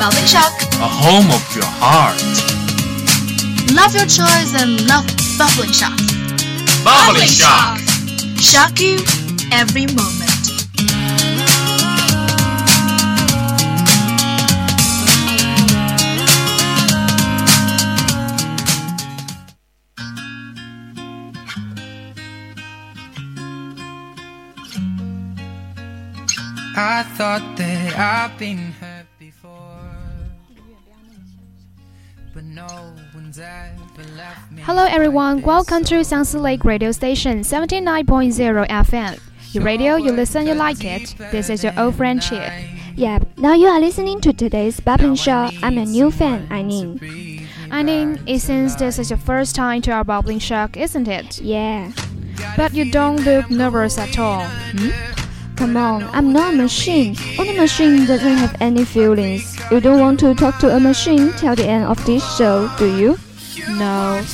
Bubbling shock. A home of your heart. Love your choice and love bubbling shock. Bubbling shock. Shock you every moment. I thought that I've been hurt Hello everyone, welcome to Xiangsi Lake Radio Station 79.0 FM. Your radio, you listen, you like it. This is your old friend Cheer. Yep, now you are listening to today's Bubbling Shock. I'm a new fan, Eileen. I mean, it seems this is your first time to our bubbling shock, isn't it? Yeah, But you don't look nervous at all. Hmm? Come on, I'm not a machine. Only machine doesn't have any feelings. You don't want to talk to a machine till the end of this show, do you? No.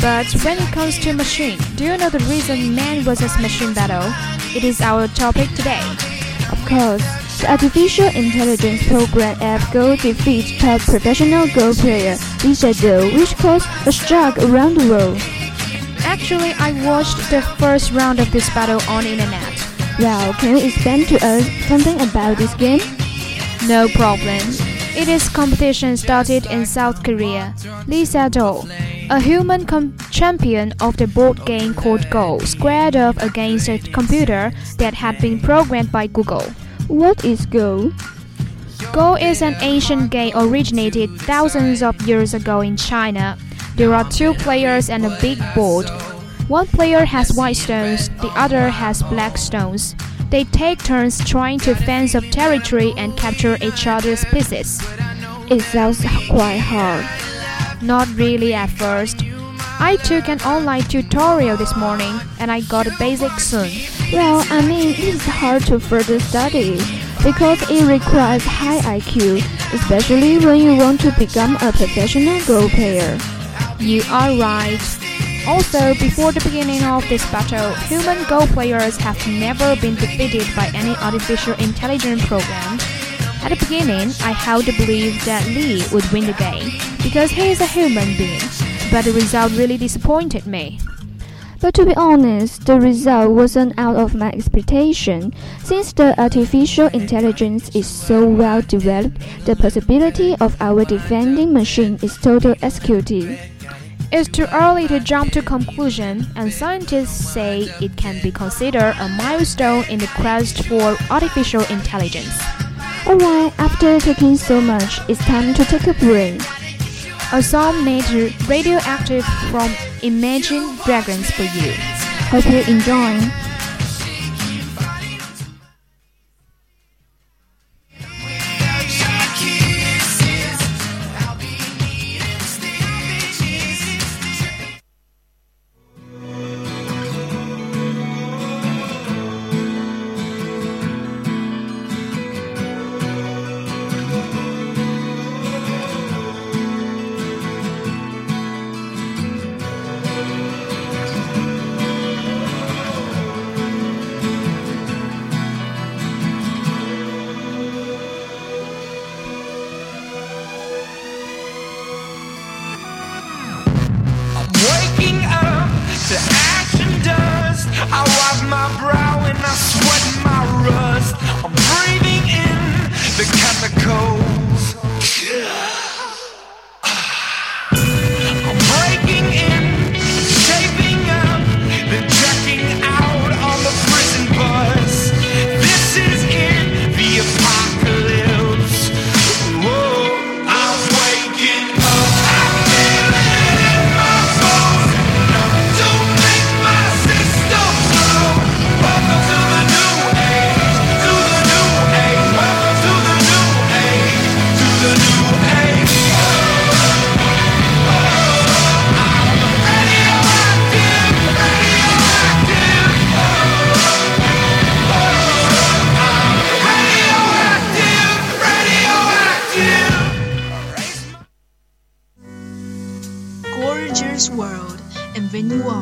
But when it comes to machine, do you know the reason man versus machine battle? It is our topic today. Of course, the artificial intelligence program app Go defeats top professional Go player Lee Sedol, which caused a strike around the world. Actually, I watched the first round of this battle on internet. Well, can you explain to us something about this game? No problem. It is competition started in South Korea. Lee Sedol, a human com- champion of the board game called Go, squared off against a computer that had been programmed by Google. What is Go? Go is an ancient game originated thousands of years ago in China. There are two players and a big board. One player has white stones, the other has black stones. They take turns trying to fence up territory and capture each other's pieces. It sounds quite hard. Not really at first. I took an online tutorial this morning and I got a basic soon. Well, I mean, it's hard to further study because it requires high IQ, especially when you want to become a professional Go player. You are right. Also, before the beginning of this battle, human Go players have never been defeated by any artificial intelligence program. At the beginning, I held the belief that Lee would win the game because he is a human being, but the result really disappointed me. But to be honest, the result wasn't out of my expectation. Since the artificial intelligence is so well developed, the possibility of our defending machine is total executive. It's too early to jump to conclusion, and scientists say it can be considered a milestone in the quest for artificial intelligence. Alright, after taking so much, it's time to take a break. A song named Radioactive from Imagine Dragons for you. Hope you enjoy.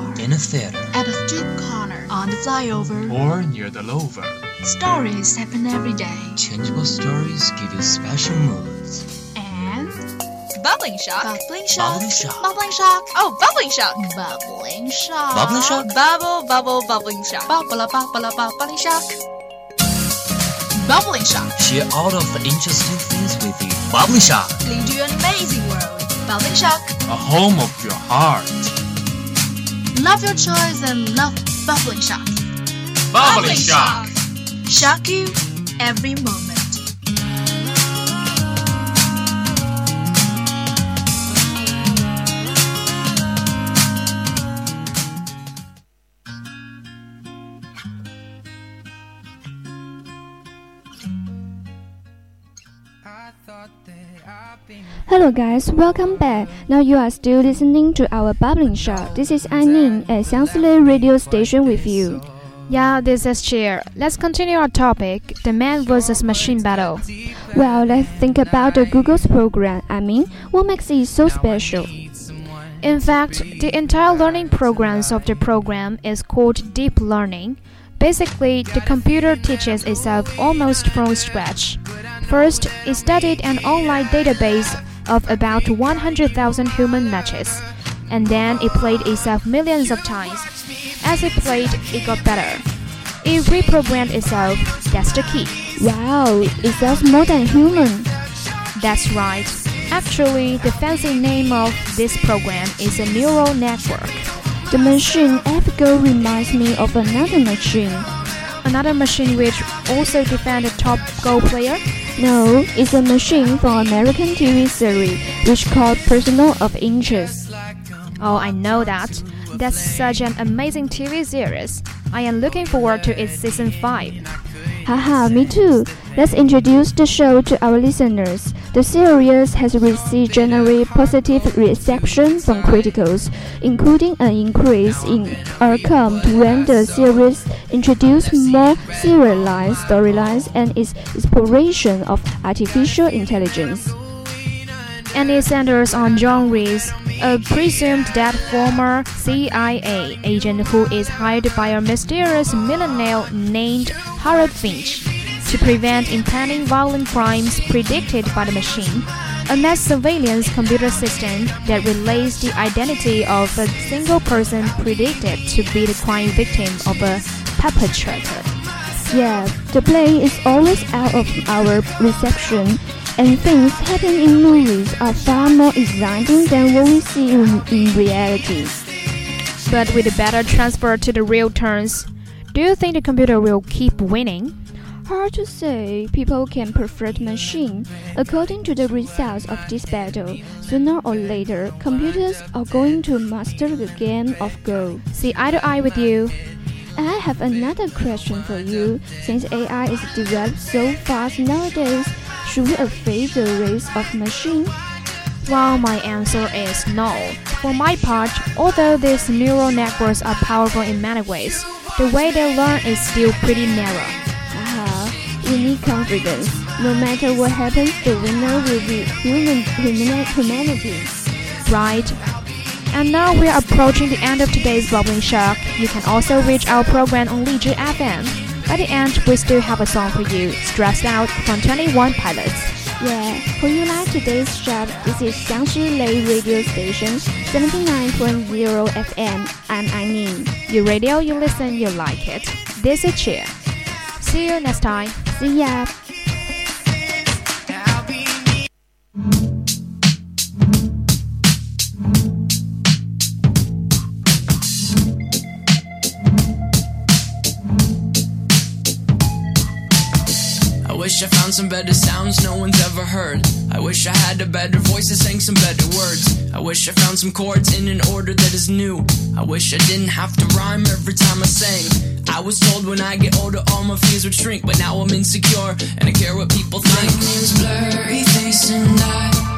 When you are In a theater. at a street corner, on the flyover, Or near the lover. stories happen every day. Changeable stories give you special moods. And Bubbling shock. bubbling shock, Bubbling shock. bubbling shock, Oh, bubbling shock. bubbling shock, Bubbling shock? Bubble, bubble, bubbling shock. bubble, bubble, bubbling shock, bubbling shock. Share all of the interesting things with you. Bubbling Shock. Lead you an amazing world. Bubbling shock. A home of your heart. Love your choice and love bubbling shock. Bubbling shock. Shock you every moment. Hello guys, welcome back. Now you are still listening to our bubbling shock. This is Aining at Xiangsi Lake radio station with you. Yeah, this is Cheer. Let's continue our topic the man versus machine battle. Well, let's think about the Google's program. I mean, what makes it so special? In fact, the entire learning programs of the program is called deep learning. Basically, the computer teaches itself almost from scratch. First, it studied an online database of about 100,000 human matches, and then it played itself millions of times. As it played, it got better. It reprogrammed itself. That's the key. Wow, it sounds more than human. That's right. Actually, the fancy name of this program is a neural network. The machine AlphaGo reminds me of another machine. Another machine which also defended a top Go player. No, it's a machine from American TV series which called Personal of Interest. Oh, I know that. That's such an amazing TV series. I am looking forward to its season 5. Haha, me too. Let's introduce the show to our listeners. The series has received generally positive reception from critics, including an increase in outcome when the series introduced more serialized storylines and its exploration of artificial intelligence. And it centers on John Reese, a presumed dead former CIA agent who is hired by a mysterious millionaire named Harold Finch to prevent impending violent crimes predicted by the machine. A mass surveillance computer system that relays the identity of a single person predicted to be the crime victim of a perpetrator. Yeah, the play is always out of our reception, and things happen in movies are far more exciting than what we see in, in reality. But with a better transfer to the real terms, do you think the computer will keep winning? Hard to say, people can perfect machine. According to the results of this battle, sooner or later, computers are going to master the game of Go. See eye to eye with you. I have another question for you. Since AI is developed so fast nowadays, should we evade the race of machine? Well, my answer is no. For my part, although these neural networks are powerful in many ways, the way they learn is still pretty narrow. We need confidence. No matter what happens, the winner will be human, human humanity. Right? And now we are approaching the end of today's Bubbling Shock. You can also reach our program on Lizhi FM. By the end, we still have a song for you, Stressed Out from 21 Pilots. Yeah, hope you like today's show. This is Xiangsi Lake Radio Station, 79.0 FM. And I'm. Your radio, you listen, you like it. This is Cheer. See you next time. See ya. I wish I found some better sounds no one's ever heard. I wish I had a better voice that sang some better words. I wish I found some chords in an order that is new. I wish I didn't have to rhyme every time I sang. I was told when I get older all my fears would shrink, but now I'm insecure and I care what people think. My name's blurry face and I